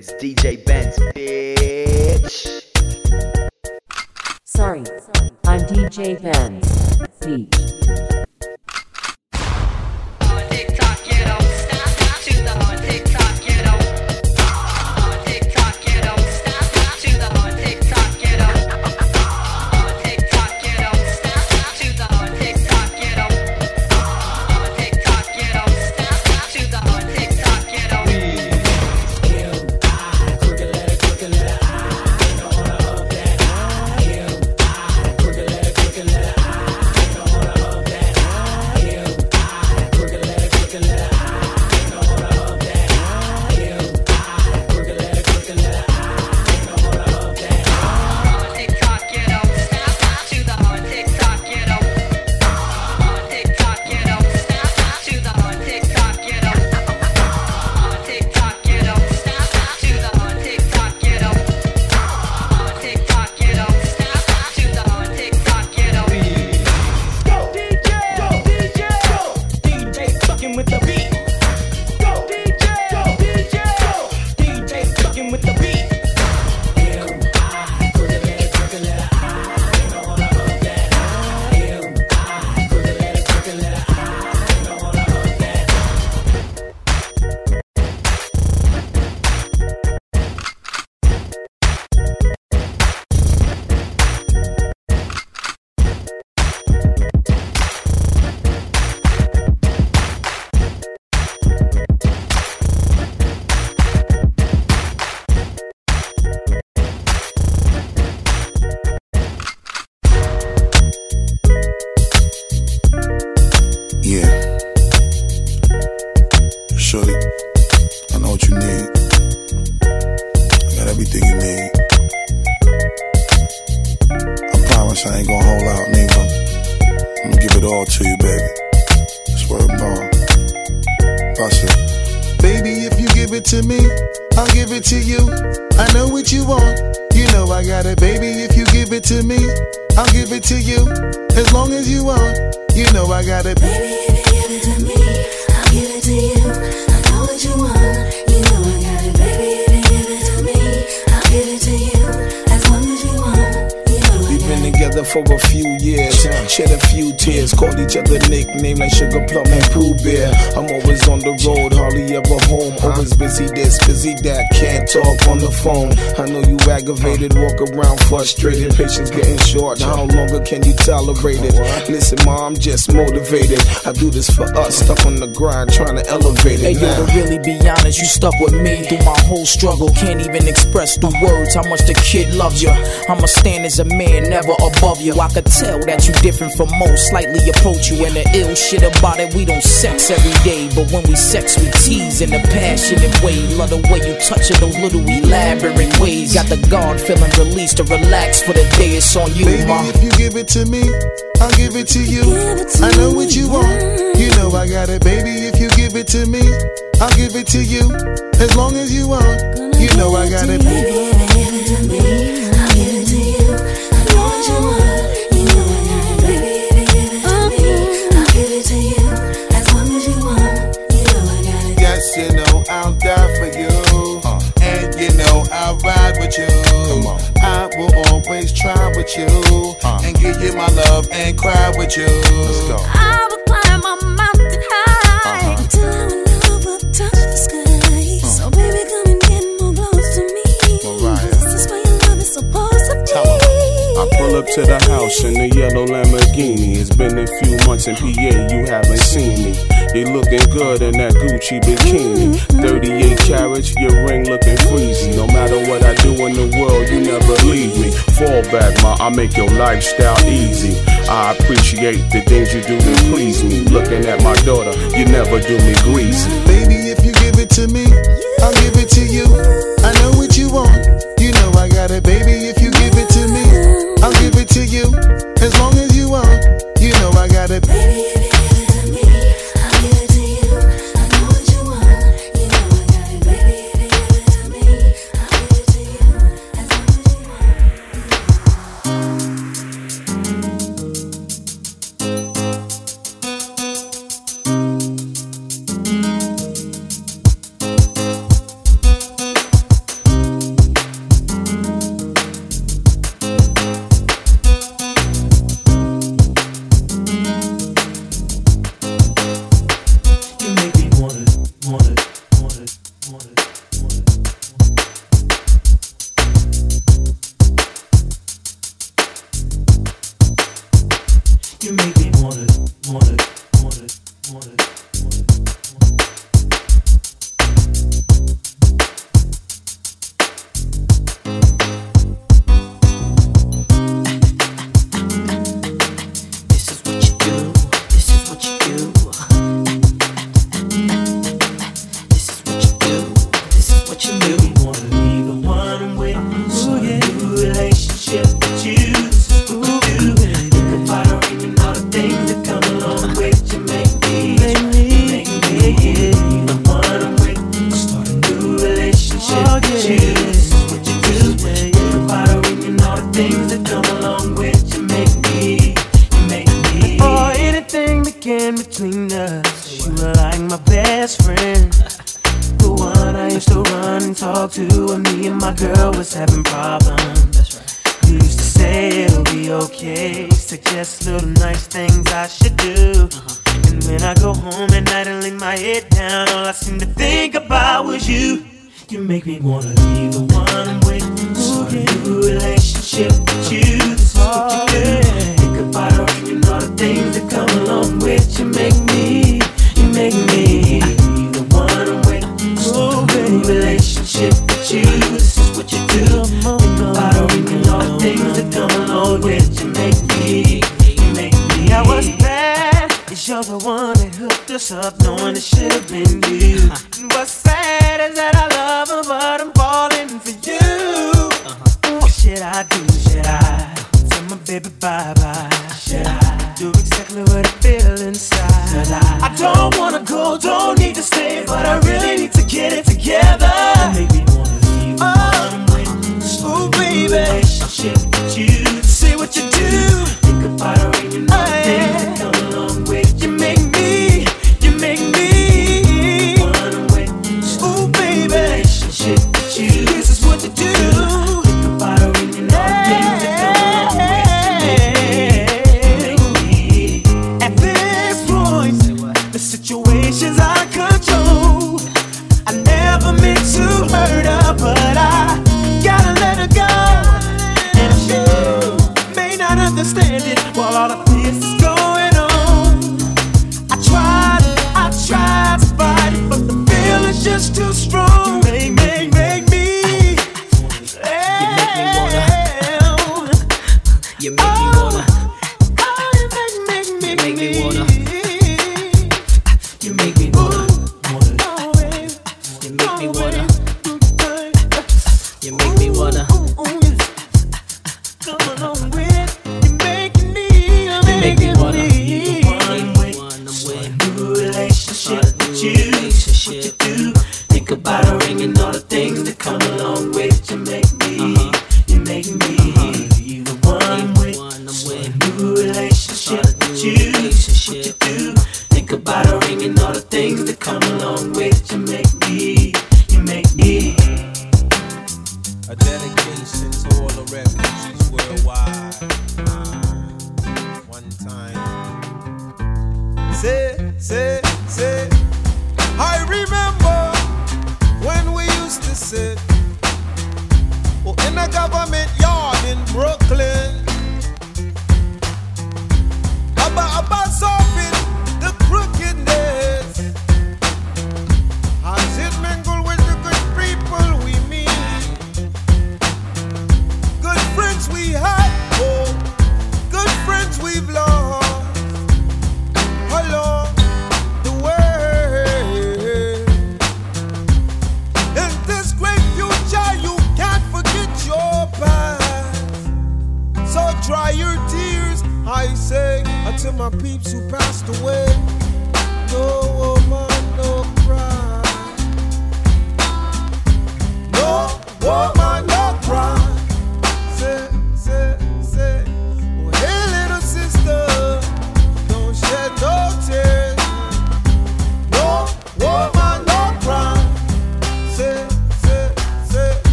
It's DJ Benz, bitch. Sorry, I'm DJ Benz. Beat. Talk on the phone. I know you aggravated, walk around frustrated, patience getting short. How longer can you tolerate it? Listen, mom, I'm just motivated. I do this for us, stuck on the grind, trying to elevate it. Hey it. yo, to really be honest, you stuck with me through my whole struggle. Can't even express through words how much the kid loves you. I'ma stand as a man, never above you. I could tell that you different from most, slightly approach you. And the ill shit about it, we don't sex every day. But when we sex, we tease in a passionate way. Love the way you touch it, those little elaborate ways. Got the guard feeling released to relax for the day. It's on you, Baby, ma. if you give it to me, I'll give it to you. It to I know what you want. You know I got it, baby. If you give it to me, I'll give it to you. As long as you want, you know I got it. Baby, cry with you. Let's go. I will climb a mountain high until our love will touch the sky. Hmm. So baby, come and get more close to me. Mariah. This is where your love is supposed to be. I pull up to the house in the yellow Lamborghini. It's been a few months in PA, you haven't seen me. You looking good in that Gucci bikini. Mm-hmm. 38 carats, your ring looking freezy. No matter what I do in the world, you never leave me. Fall back, ma, I make your lifestyle easy. I appreciate the things you do to please me. Looking at my daughter, you never do me greasy. Baby, if you give it to me,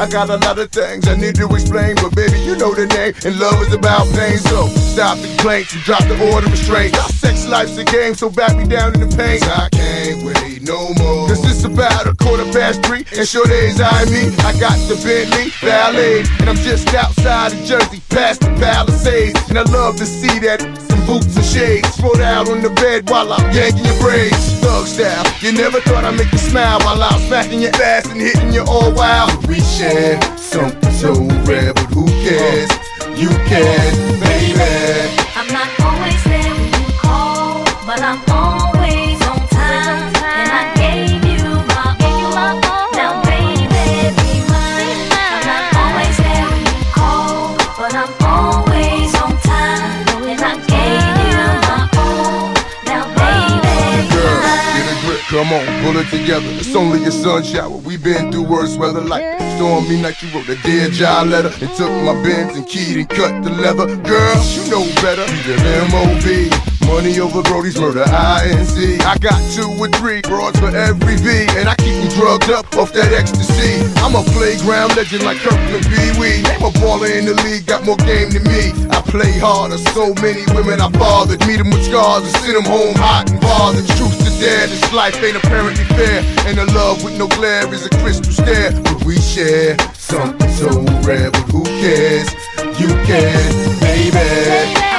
I got a lot of things I need to explain, but baby, you know the name. And love is about pain, so stop the complaints and drop the order of restraint. Our sex life's a game, so back me down in the pain. I can't wait no more. Cause it's about a quarter past three, and sure days I me. I got the Bentley Ballet, and I'm just outside of Jersey, past the Palisades. And I love to see that boots and shades. Throw out on the bed while I'm yanking your braids. Thug style. You never thought I'd make you smile while I'm smacking your ass and hitting you all wild. We share something so rare, but who cares? You can, baby. I'm not always there when you call, but I'm always come on, pull it together. It's only a sun shower. we been through worse weather like stormy night. You wrote a dear John letter and took my bins and keyed and cut the leather. Girl, you know better. You the M.O.B. Money over Brody's murder, INC. I got two or three broads for every V, and I keep them drugged up off that ecstasy. I'm a playground legend like Kirkland Pee Wee. Name a baller in the league, got more game than me. I play harder, so many women I fathered. Meet them with scars and send them home hot and bothered. Truth to dare, this life ain't apparently fair. And a love with no glare is a crystal stare. But we share something so rare, but who cares? You can, baby. I'm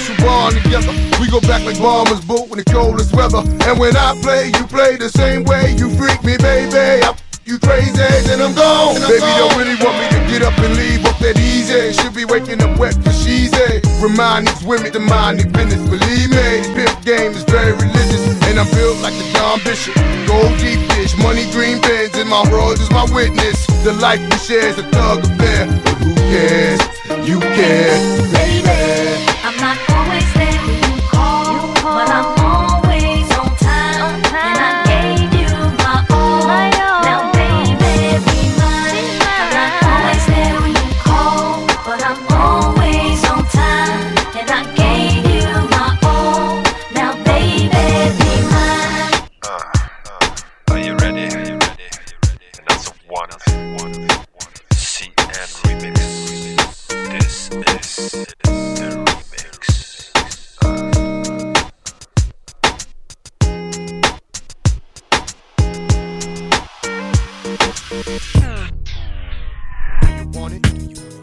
special bond together. We go back like bombers boot in the coldest weather. And when I play, you play the same way. You freak me, baby. I you crazy, then I'm gone. Baby, don't really want me to get up and leave off that easy. Should be waking up wet for she's a. Remind these women to mind their business. Believe me, pimp game is very religious. And I'm built like the Don Bishop. Gold deep dish, money green pens, and my bros is my witness. The life we share is a thug affair. But who cares? You care, baby. I'm not always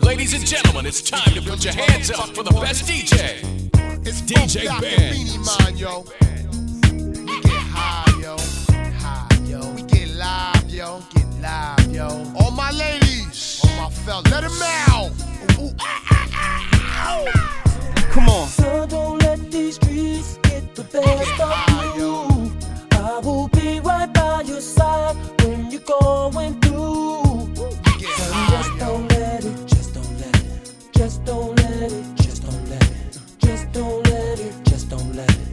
Ladies and gentlemen, it's time to put your hands up for the best DJ. It's DJ Funk Ben. Beenie Man, yo. We get high, yo. High, yo. We get live, yo. Get live, yo. All my ladies, all my fellas, let 'em out. Ooh, ah, ah, ah. Come on. So don't let these streets get the best of you. I will be right by your side when you're going through. Son, just don't let it, just don't let it, just don't let it, just don't let it, just don't let it, just don't let it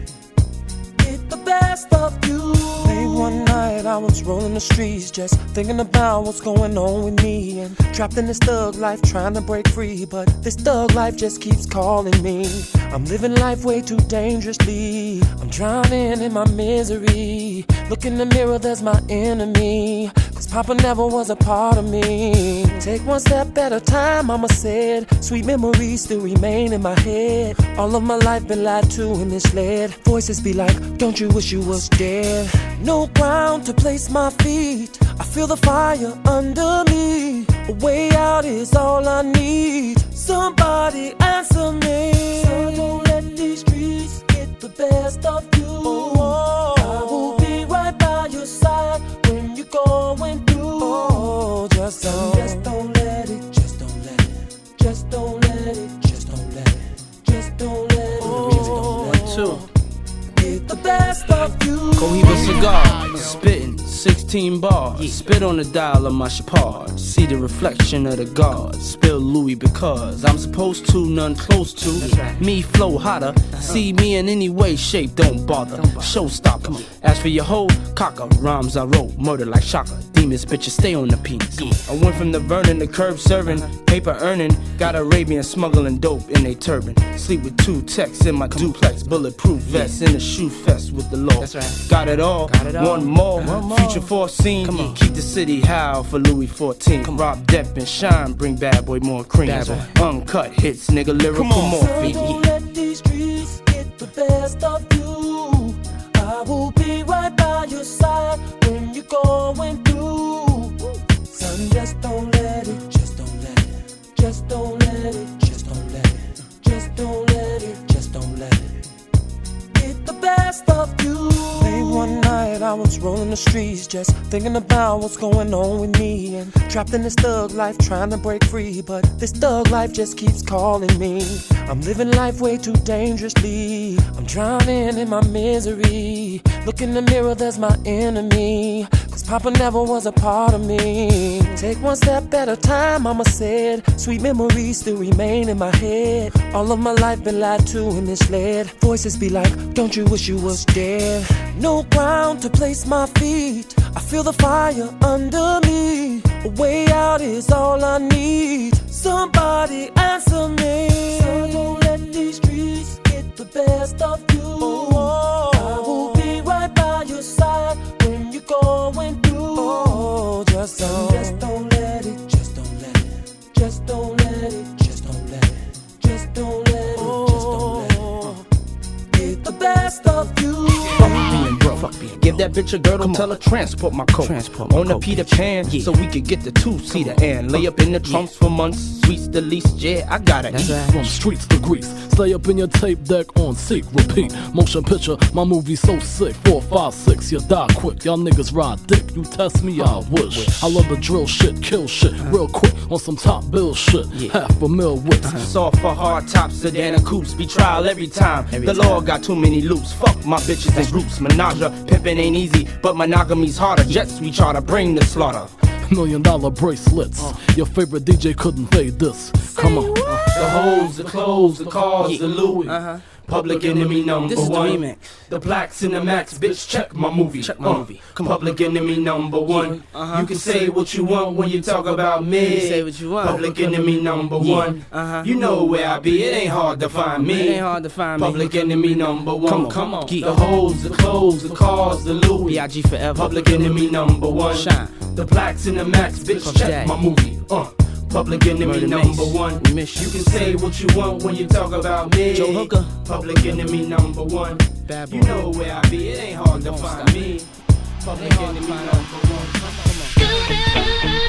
get the best of you. Late one night, I was rolling the streets, just thinking about what's going on with me. And trapped in this thug life, trying to break free. But this thug life just keeps calling me. I'm living life way too dangerously. I'm drowning in my misery. Look in the mirror, there's my enemy. Cause Papa never was a part of me. Take one step at a time, Mama said. Sweet memories still remain in my head. All of my life been lied to and misled. Voices be like, Don't you wish you was dead? No ground to place my feet. I feel the fire under me. A way out is all I need. Somebody answer me. So don't let these streets get the best of you. I will be right by your side going through. Oh, just don't, just don't let it, just don't let it, just don't let it, just don't let it, just don't let it, oh. just don't let it. Two. Get the best of you. Cohiba cigar, spitting 16 bars. Spit on the dial of my Chopard. See the reflection of the guard. Spill Louis because I'm supposed to, none close to. Me flow hotter. Uh-huh. See me in any way, shape, don't bother. Showstopper. As for your hoe, cocker. Rhymes I wrote, murder like Shaka. Demons, bitches, stay on the penis. I went from the Vernon to curb serving, uh-huh. paper earning. Got Arabian smuggling dope in a turban. Sleep with two techs in my duplex. Bulletproof vest in a shoe fest with the law. Got it all. got it all got One more. Uh-huh. Future foreseen. Keep the city howl for Louis 14. Rob Depp and Shine. Bring bad boy more cream. Uncut hits, nigga. Lyrical So morphine. don't let these streets get the best of you. I will be right by your side when you're going through. Son, just don't let it, just don't let it, just don't let it, just don't let it, just don't let it, just don't let it get the best of you. One night, I was rolling the streets, just thinking about what's going on with me. And trapped in this thug life, trying to break free. But this thug life just keeps calling me. I'm living life way too dangerously. I'm drowning in my misery. Look in the mirror, there's my enemy. Cause Papa never was a part of me. Take one step at a time, Mama said. Sweet memories still remain in my head. All of my life been lied to and misled. Voices be like, Don't you wish you was dead? No ground to place my feet. I feel the fire under me. A way out is all I need. Somebody answer me. So don't let these streets get the best of you. I will be right by your side going through. Oh, just don't, just don't let it, just don't let it, just don't let it, just don't let it, just don't let it, just don't let it. Uh, get the best of you. Being broke. Give that bitch a girdle, tell her transport my coat. On the Peter Pan, so we could get the two seater and lay up in the trunks for months. Sweets the least, yeah, I gotta eat. From streets to Greece, stay up in your tape deck on seek, repeat. Motion picture, my movie so sick. Four, five, six, you die quick. Y'all niggas ride dick. You test me, I wish. I love the drill shit, kill shit, real quick on some top bill shit. Half a mil wits. Soft for hard tops, sedan and coupes. Be trial every time. the law got too many loops. Fuck my bitches and groups. Menage, pimpin' ain't easy, but monogamy's harder. Jets we try to bring the slaughter. Million dollar bracelets. Uh. Your favorite DJ couldn't fade this. Come on. The hoes, the clothes, the cars, the Louis. Uh-huh. Public enemy number This is the one. remix. The blacks in the max, bitch. Check my movie. Check my Uh, movie. Come on. Public enemy number one. uh-huh. You can say what you want when you talk about me. You say what you want. Public enemy number Yeah. one. Uh-huh. You know where I be. It ain't hard to find me. It ain't hard to find me. Public enemy number one. Come on, come on. The hoes, the clothes, the cars, the Louis. B.I.G. forever. Public enemy number one. Shine. The blacks in the max, bitch. Check my movie. Uh. Public enemy number one. Miss You can say what you want when you talk about me. Joe Hooker. Public enemy number one. Bad You know where I be. It ain't hard to find me. Public enemy number one.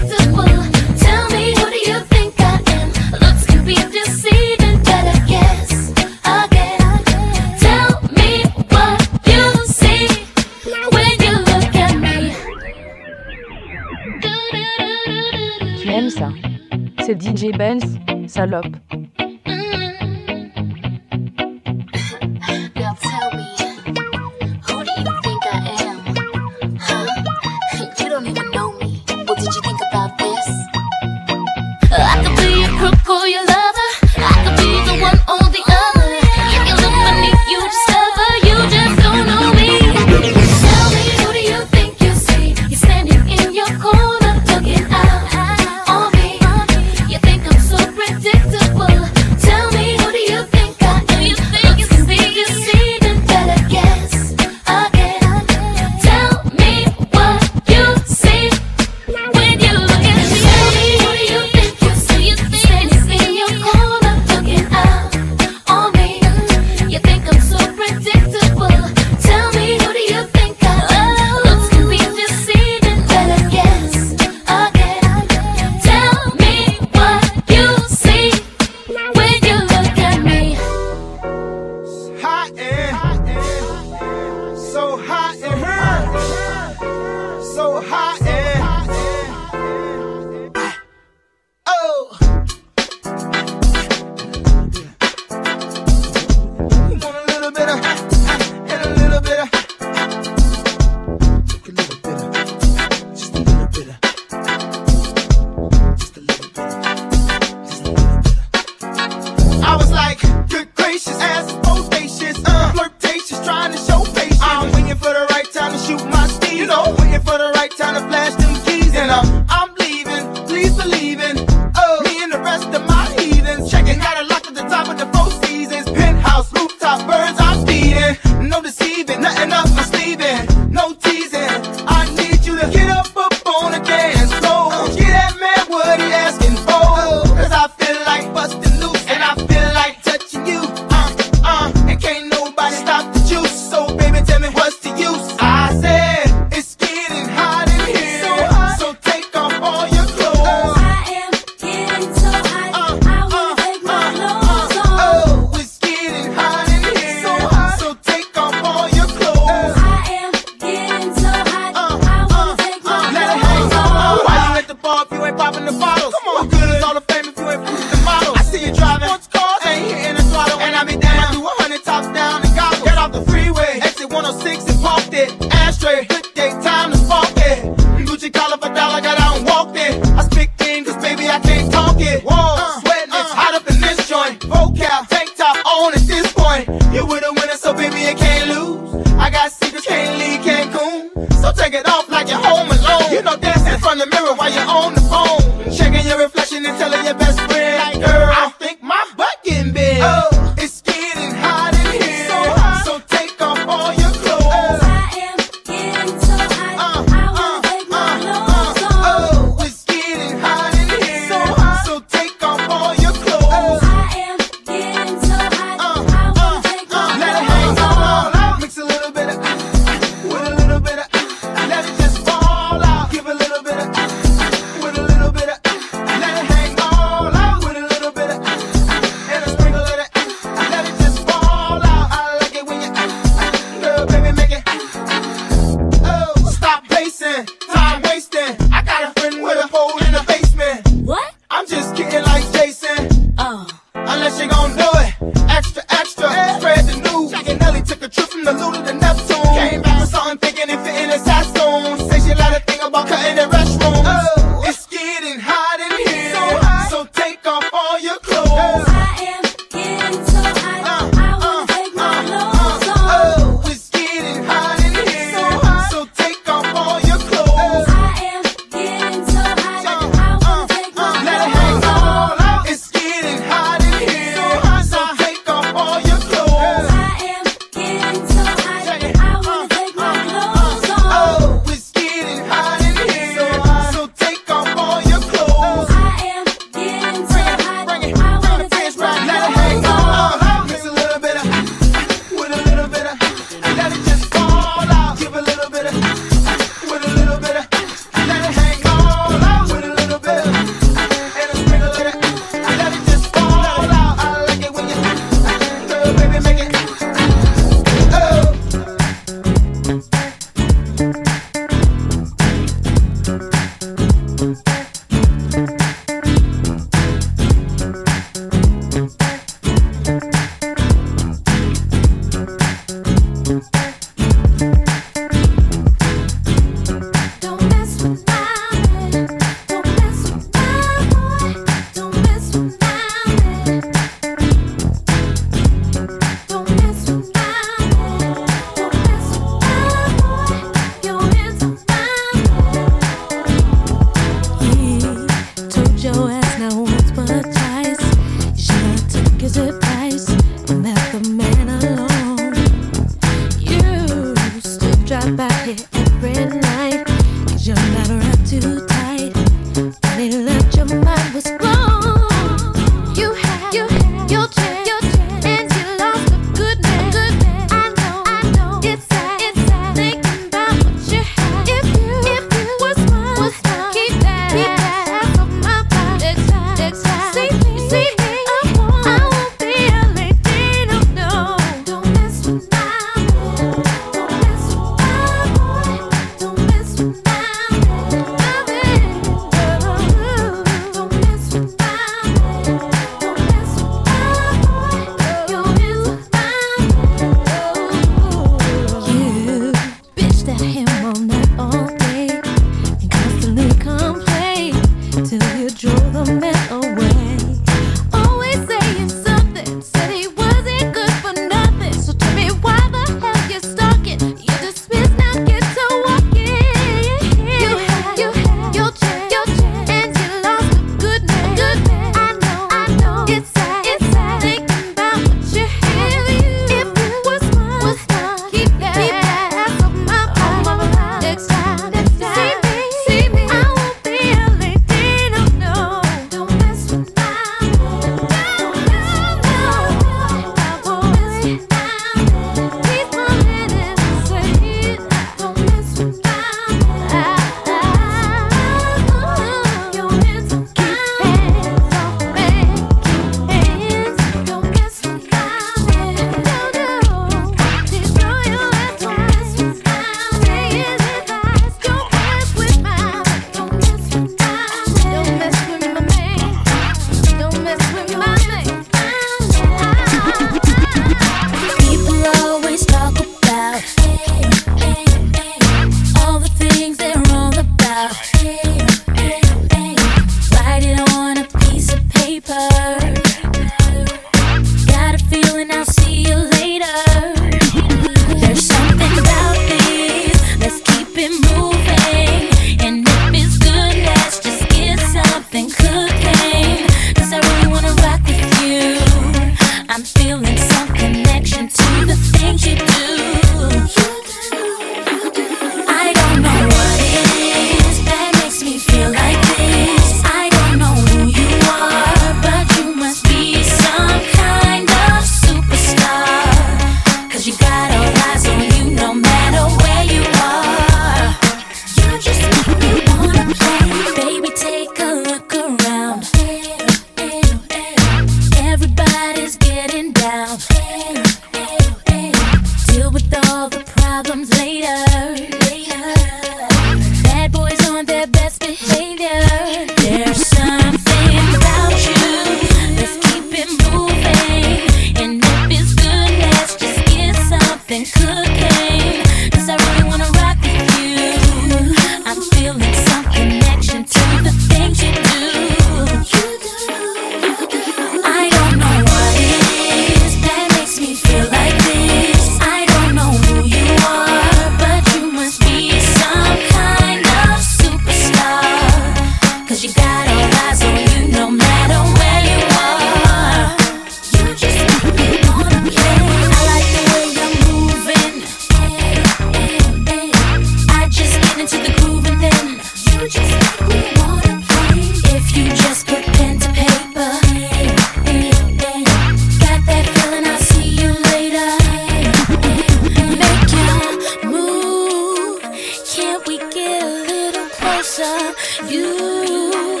You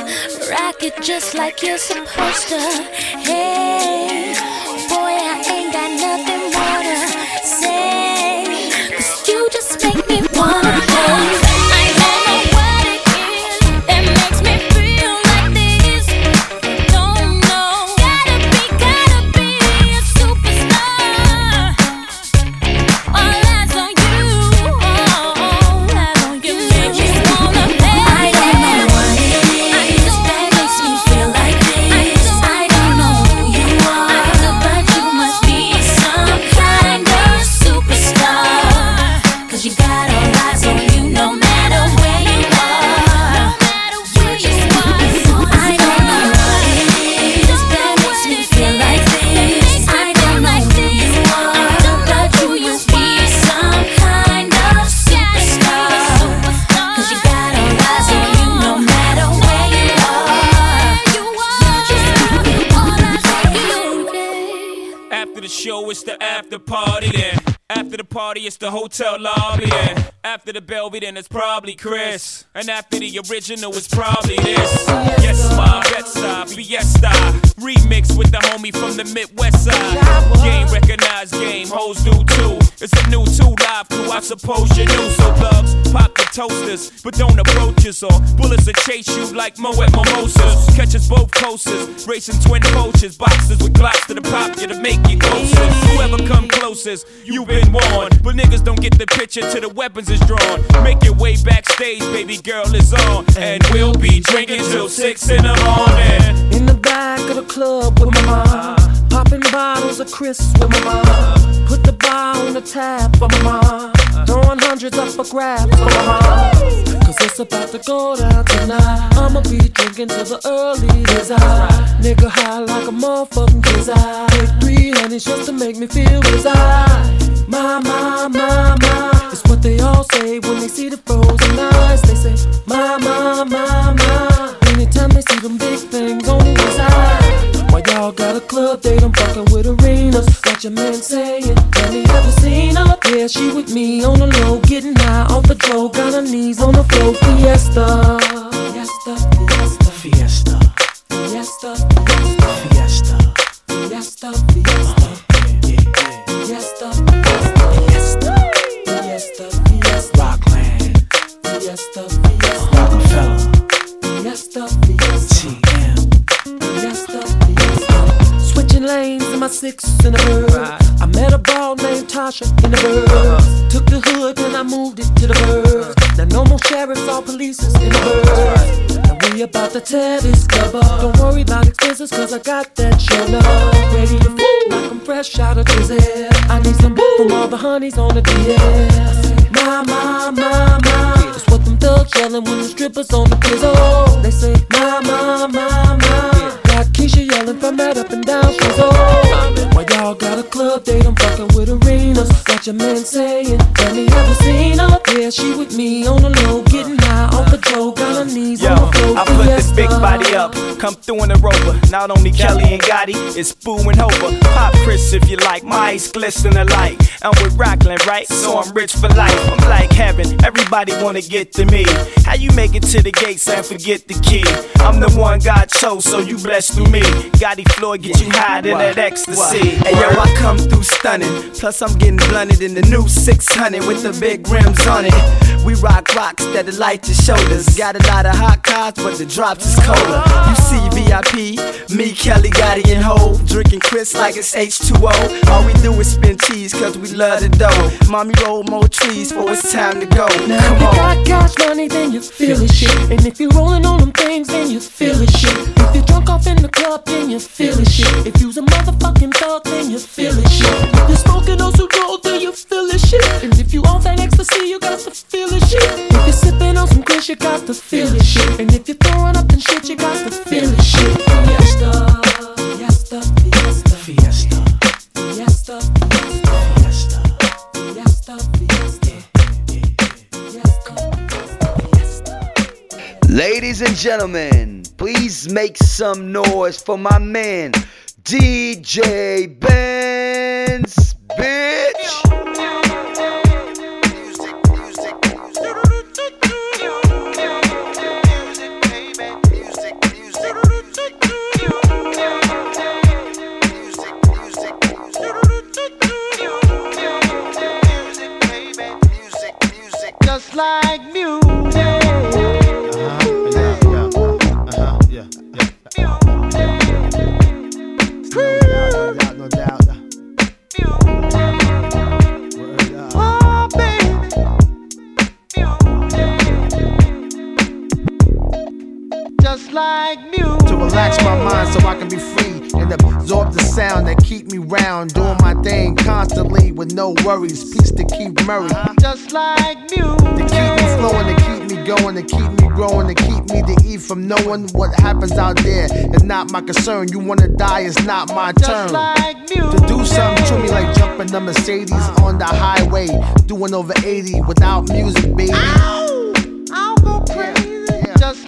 rock it just like you're supposed to. Hey, it's the hotel lobby then. After the Belvy, then it's probably Chris. And after the original, it's probably this. Yes, my Bed-Stuy, Fiesta. Remix with the homie from the Midwest side. Game recognized game, hoes do too. It's a new two live crew, I suppose you knew. So thugs, pop the toasters, but don't approach us or bullets will chase you like Moet Mimosas. Catch us both coasters, racing twin poachers, boxes with glocks to the pop you to make you closer. Whoever come closest, you've been warned. But niggas don't get the picture till the weapons is drawn. Make your way backstage, baby girl is on. And we'll be drinking till six in the morning. In the back of the club with my mom. Popping bottles of Chris with my mom. Put the bar on the tab for my mom. Throwing hundreds up for grabs for my mom. Cause it's about to go down tonight. I'ma be drinking till the early days out. Nigga high like a motherfucking I Take three honeys just to make me feel reside. My, my, my, my. It's they all say when they see the frozen eyes. They say, my, my, my, my. Anytime they see them big things on the side. Why y'all got a club, they don't fucking with arenas. Got your man saying, have you ever seen her? Yeah, she with me on the low, getting high off the dough, Got her knees on the floor, fiesta. Fiesta, fiesta. Fiesta. Fiesta, fiesta. Fiesta, fiesta. Six in a bird. I met a ball named Tasha in the bird. Took the hood and I moved it to the birds. Now no more sheriffs or police in the birds. Now we about to tear this club up. Don't worry about expenses cause I got that show up. Ready to fool like I'm fresh out of prison. I need some boo from all the honeys on the DL. My, my, my, my. That's what them thugs yelling when the strippers on the pizzle. Man saying, Tell me, have you seen her? Yeah, she with me on the low, Big body up, come through in the rover. Not only Kelly and Gotti, it's Boo and Hova. Pop Chris if you like, my eyes glisten alike. I'm with Rockland, right? So I'm rich for life. I'm like heaven, everybody wanna get to me. How you make it to the gates and forget the key? I'm the one God chose, so you blessed through me. Gotti Floyd get you high to that ecstasy. Hey yo, I come through stunning. Plus I'm getting blunted in the new 600 with the big rims on it. We rock rocks that light your shoulders. Got a lot of hot cars, but the drops is colder. You see VIP, me, Kelly, Gotti, and Hov. Drinking Chris like it's H2O. All we do is spin cheese, cause we love the dough. Mommy roll more trees, for it's time to go. Now Come if you on. got cash money, then you feel it shit. And if you rolling on them things, then you feel it shit. If you drunk off in the club, then you feel it shit. If you's a motherfucking thug, then you feel it shit. If you're smoking those who roll, then you feel it shit. And if you on that ecstasy, you got to feel it shit. If you're sipping on some Chris, you got to feel it shit. And if you're throwing up and shit, you got to feel it shit. Oh. Fiesta, fiesta, fiesta, fiesta, fiesta, fiesta, fiesta, fiesta. Ladies and gentlemen, please make some noise for my man, DJ Benz, bitch. Like music. Oh, baby. Just like music. to relax my mind so I can be free and absorb the sound that keep me round, doing my thing constantly with no worries. Peace to keep Murray. Just like music. To keep me flowing, to keep me going, to keep me growing, to keep me to eat from knowing what happens out there is not my concern. You wanna die, it's not my turn. like To do something to me like jumping the Mercedes on the highway, doing over 80 without music, baby. I'll go crazy. Just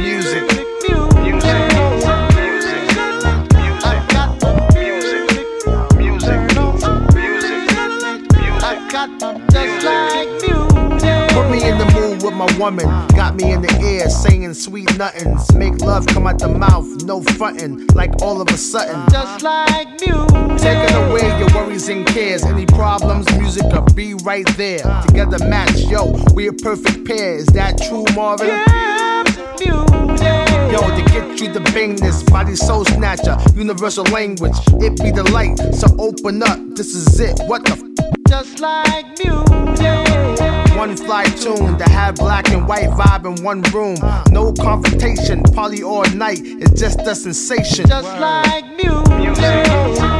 Music. Music. Put me in the mood with my woman. Got me in the air saying sweet nothings. Make love come out the mouth, no frontin'. Like all of a sudden. Just like music. Taking away your worries and cares. Any problems, music will be right there. Together match, yo, we a perfect pair. Is that true, Marvin? Yo, to get you the bangness, body soul snatcher, universal language. It be the light, so open up. This is it. What the? F- Just like music. one fly tune to have black and white vibe in one room. No confrontation, party all night. It's just a sensation. Just like music.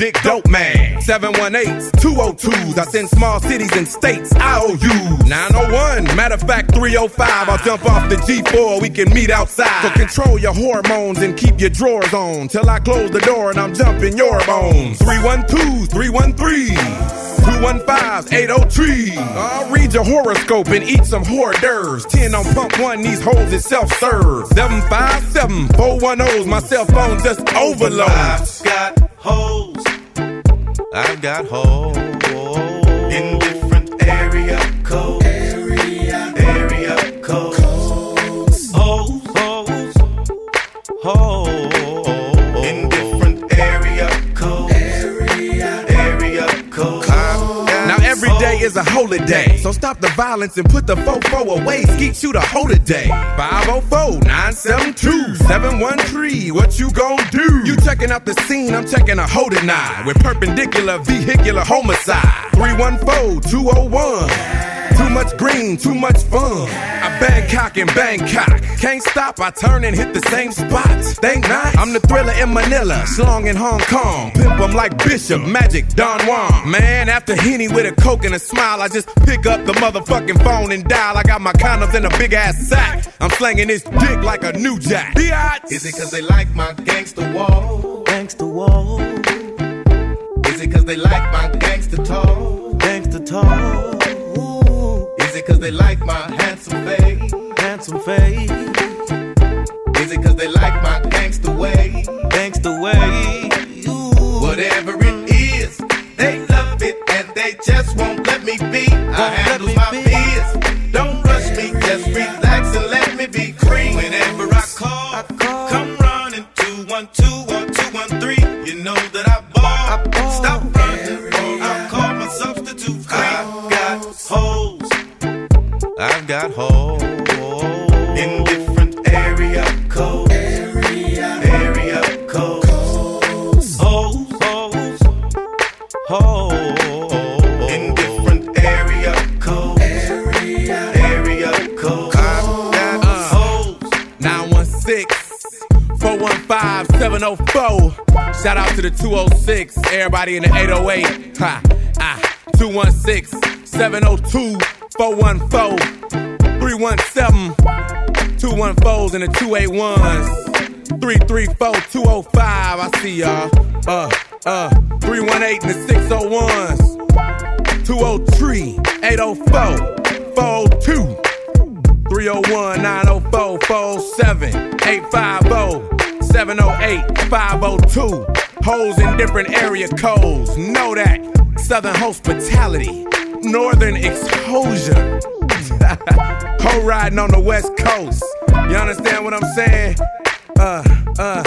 Dick Dope Man. 718s, 202s. I send small cities and states IOUs. 901, matter of fact 305. I'll jump off the G4, we can meet outside. So control your hormones and keep your drawers on till I close the door and I'm jumping your bones. 312s, 313s. 215 803. I'll read your horoscope and eat some hors d'oeuvres. 10 on pump one, these hoes is self serve. 757 410's, my cell phone just overloads. I've got. I've got hoes in different area codes. Is a holiday, so stop the violence and put the fofo away. Skeet shoot a hoe today. 504-972-713. What you gon' do? You checking out the scene, I'm checking a hoe tonight. With perpendicular vehicular homicide. 314-201. Too much green, too much fun. I Bangkok and Bangkok. Can't stop, I turn and hit the same spot. Think not? I'm the thriller in Manila, slong in Hong Kong. Pimp 'em like Bishop, Magic, Don Juan. Man, after Henny with a coke and a smile, I just pick up the motherfucking phone and dial. I got my condoms in a big ass sack. I'm slanging this dick like a new jack. Biatch. Is it cause they like my gangster wall? Gangster wall. Is it cause they like my gangster talk? Gangster talk. Is it cause they like my handsome face? Handsome face. Is it cause they like my gangster way? Gangster way. Whatever it is, they love it and they just won't let me be. I handle my biz. 704. Shout out to the 206. Everybody in the 808. Ha. Ah. 216 702 414 317 214s and the 281s. 334 205. I see y'all. Uh, uh. 318 and the 601s. 203 804 402. 301 904 407 850 708 502. Hoes in different area codes. Know that. Southern hospitality. Northern exposure. Hoe riding on the west coast. You understand what I'm saying? Uh, uh.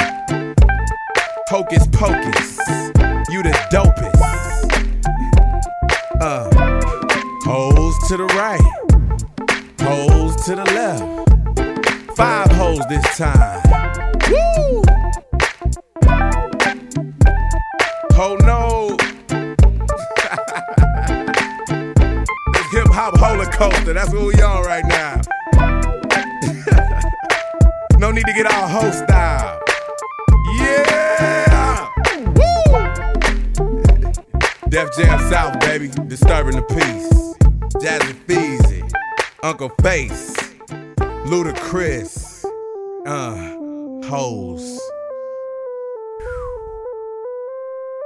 Hocus pocus. You the dopest. Uh. Hoes to the right. Hoes to the left. Five hoes this time. Woo! Oh no. Hip hop coaster. That's what we on right now. no need to get all hoe style. Yeah. Woo! Def Jam South, baby. Disturbing the peace. Jazzy Feezy. Uncle Face. Ludacris. Uh, hoes.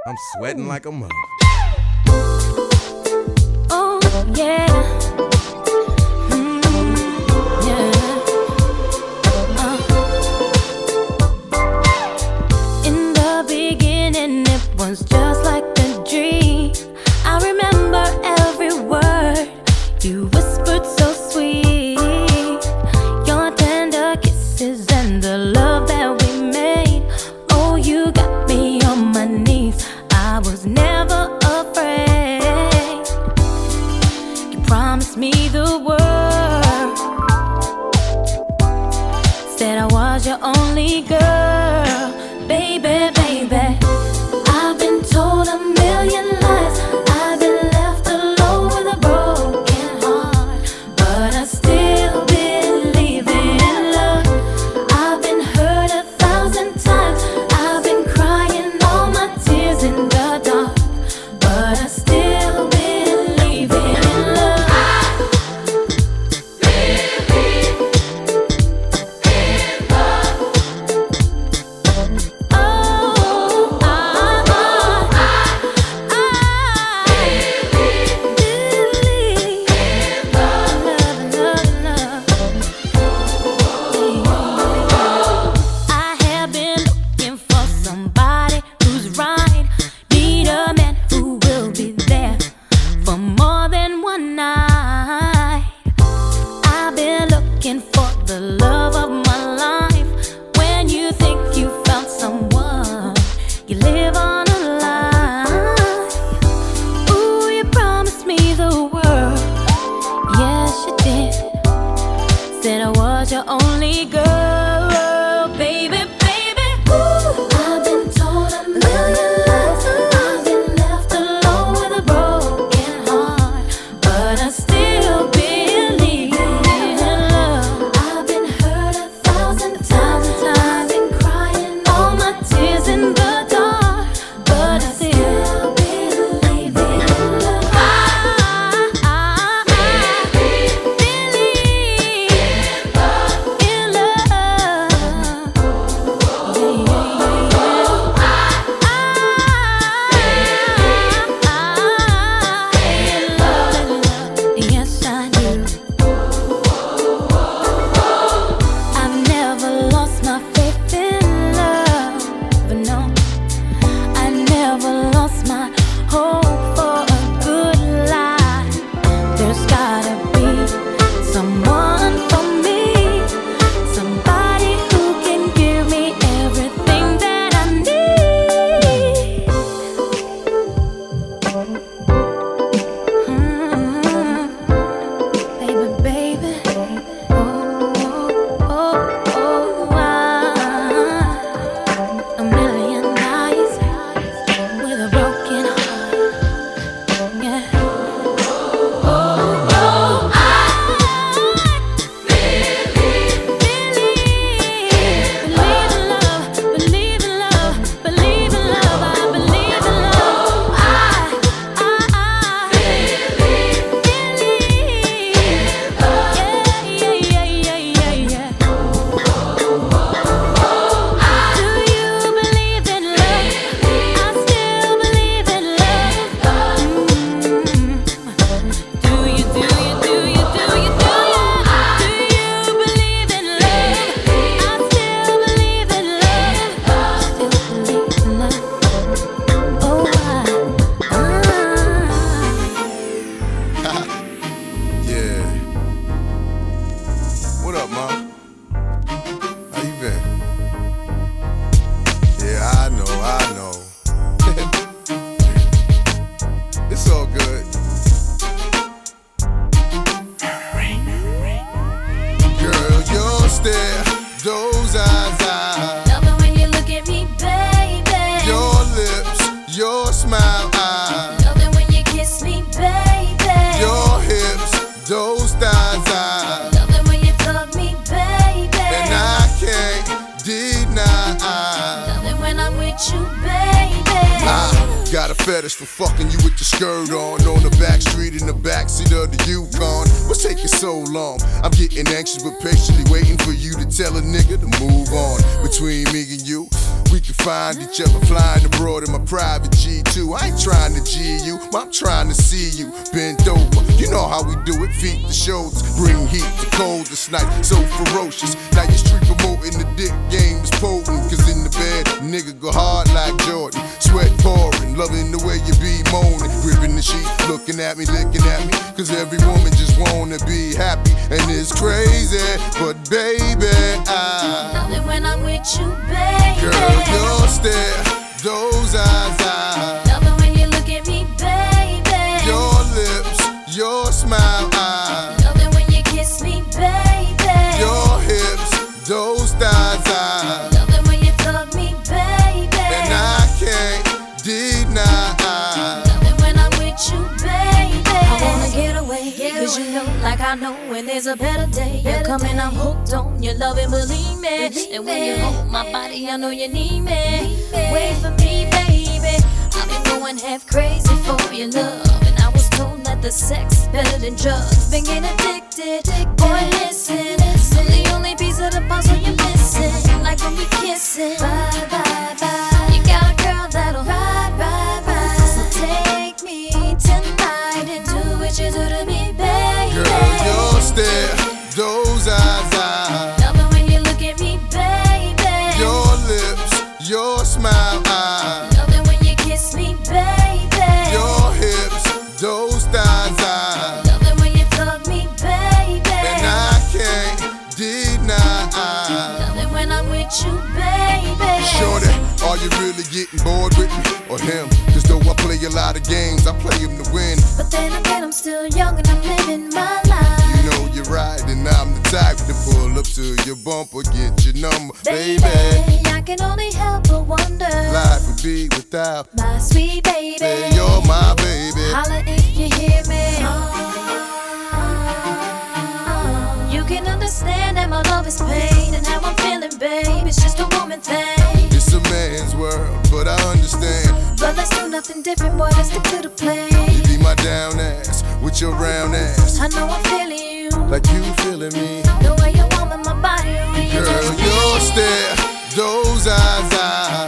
I'm sweating like a mother. Oh, yeah. Mm, yeah. Uh. In the beginning, it was just on my knees. I was never. You with your skirt on, on the back street in the backseat of the Yukon. What's taking so long? I'm getting anxious but patiently waiting for you to tell a nigga to move on. Between me and you, we can find each other flying abroad in my private G2. I ain't trying to G you, I'm trying to see you bent over. You know how we do it, feet to shoulders, bring heat to cold this night. So ferocious, now your street promoting the dick game is potent. Cause in the bed, nigga go hard like Jordan, sweat pouring, loving crib the sheet, looking at me, licking at me. Cause every woman just wanna be happy, and it's crazy. But baby, I love it when I'm with you, baby. Girl, your stare, those eyes, I. know when there's a better day. You're coming, I'm hooked on your love and believe me. And when you hold my body, I know you need me. Wait for me, baby. I've been going half crazy for your love. And I was told that the sex is better than drugs. Been getting addicted, boy, listen. I'm the only piece of the puzzle you're missing. Like when we kissing. Bye, bye, bye. bumper, get your number, baby. baby. I can only help but wonder. Life would be without my sweet baby. Say you're my baby. Holla if you hear me. You can understand that my love is pain and how I'm feeling, babe. It's just a woman thing. It's a man's world, but I understand. But let's do nothing different, boy. Let's stick to the plan. You be my down ass with your round ass. I know I'm feeling you. Like you feeling me. No stare, those eyes. eyes.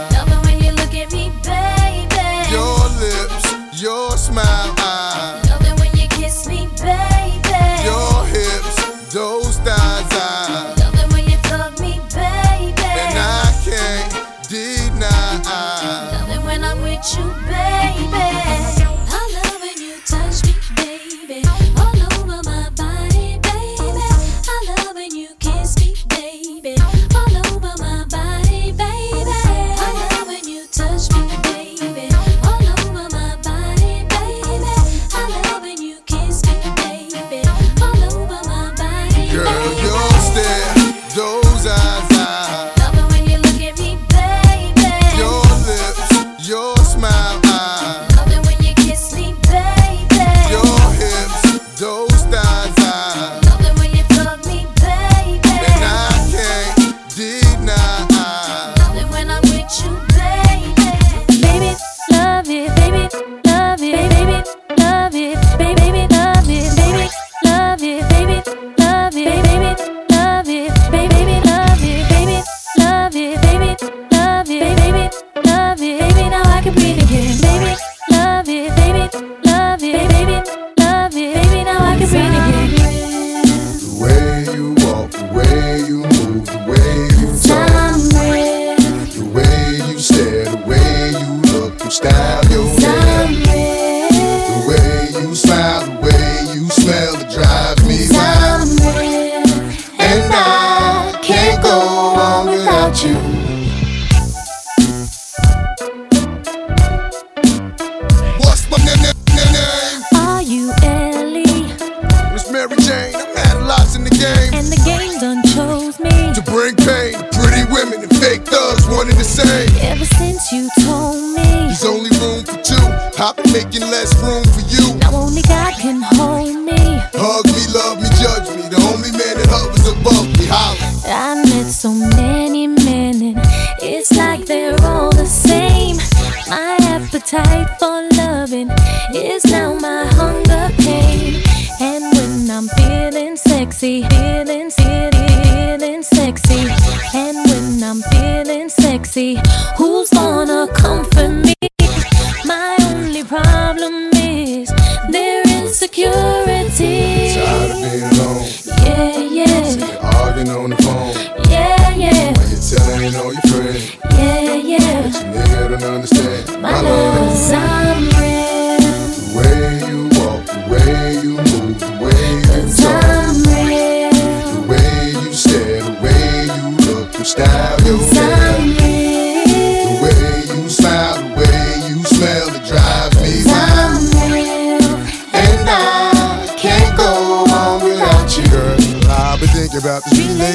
calling on the phone. Yeah, yeah. Why you telling all your friends? Yeah, yeah. But you never understand my, my love.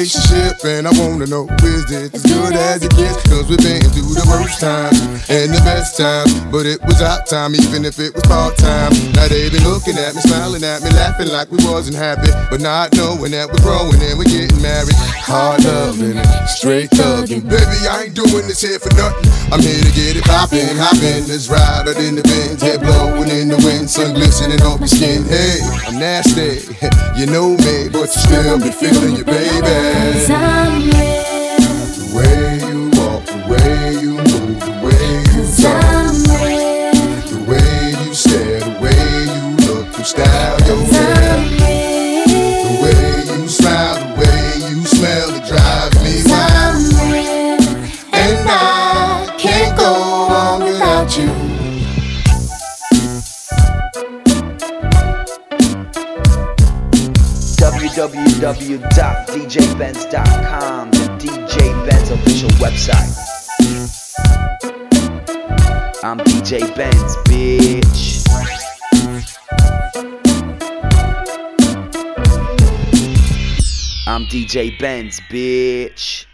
Relationship, and I wanna know is it as good as it gets? Cause we've been through the worst times and the best times, but it was our time, even if it was part time. Now they been looking at me, smiling at me, laughing like we wasn't happy, but not knowing that we're growing and we're getting married. Hard loving, straight thugging. Baby, I ain't doing this here for nothing. I'm here to get it poppin', hoppin'. Let's ride out in the Benz, head blowing in the wind, sun glistening on my skin. Hey, I'm nasty, you know me, but you still be feeling you, baby. The www.djbenz.com, the DJ Benz official website. I'm DJ Benz, bitch. I'm DJ Benz, bitch.